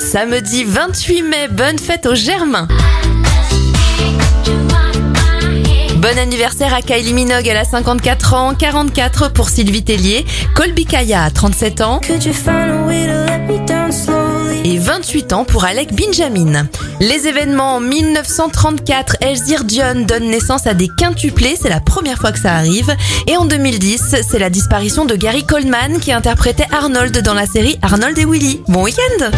Samedi 28 mai, bonne fête aux Germains. Bon anniversaire à Kylie Minogue, elle a 54 ans, 44 pour Sylvie Tellier, Colby Kaya a 37 ans et 28 ans pour Alec Benjamin. Les événements en 1934, Elzir Dion donne naissance à des quintuplés, c'est la première fois que ça arrive. Et en 2010, c'est la disparition de Gary Coleman qui interprétait Arnold dans la série Arnold et Willy. Bon week-end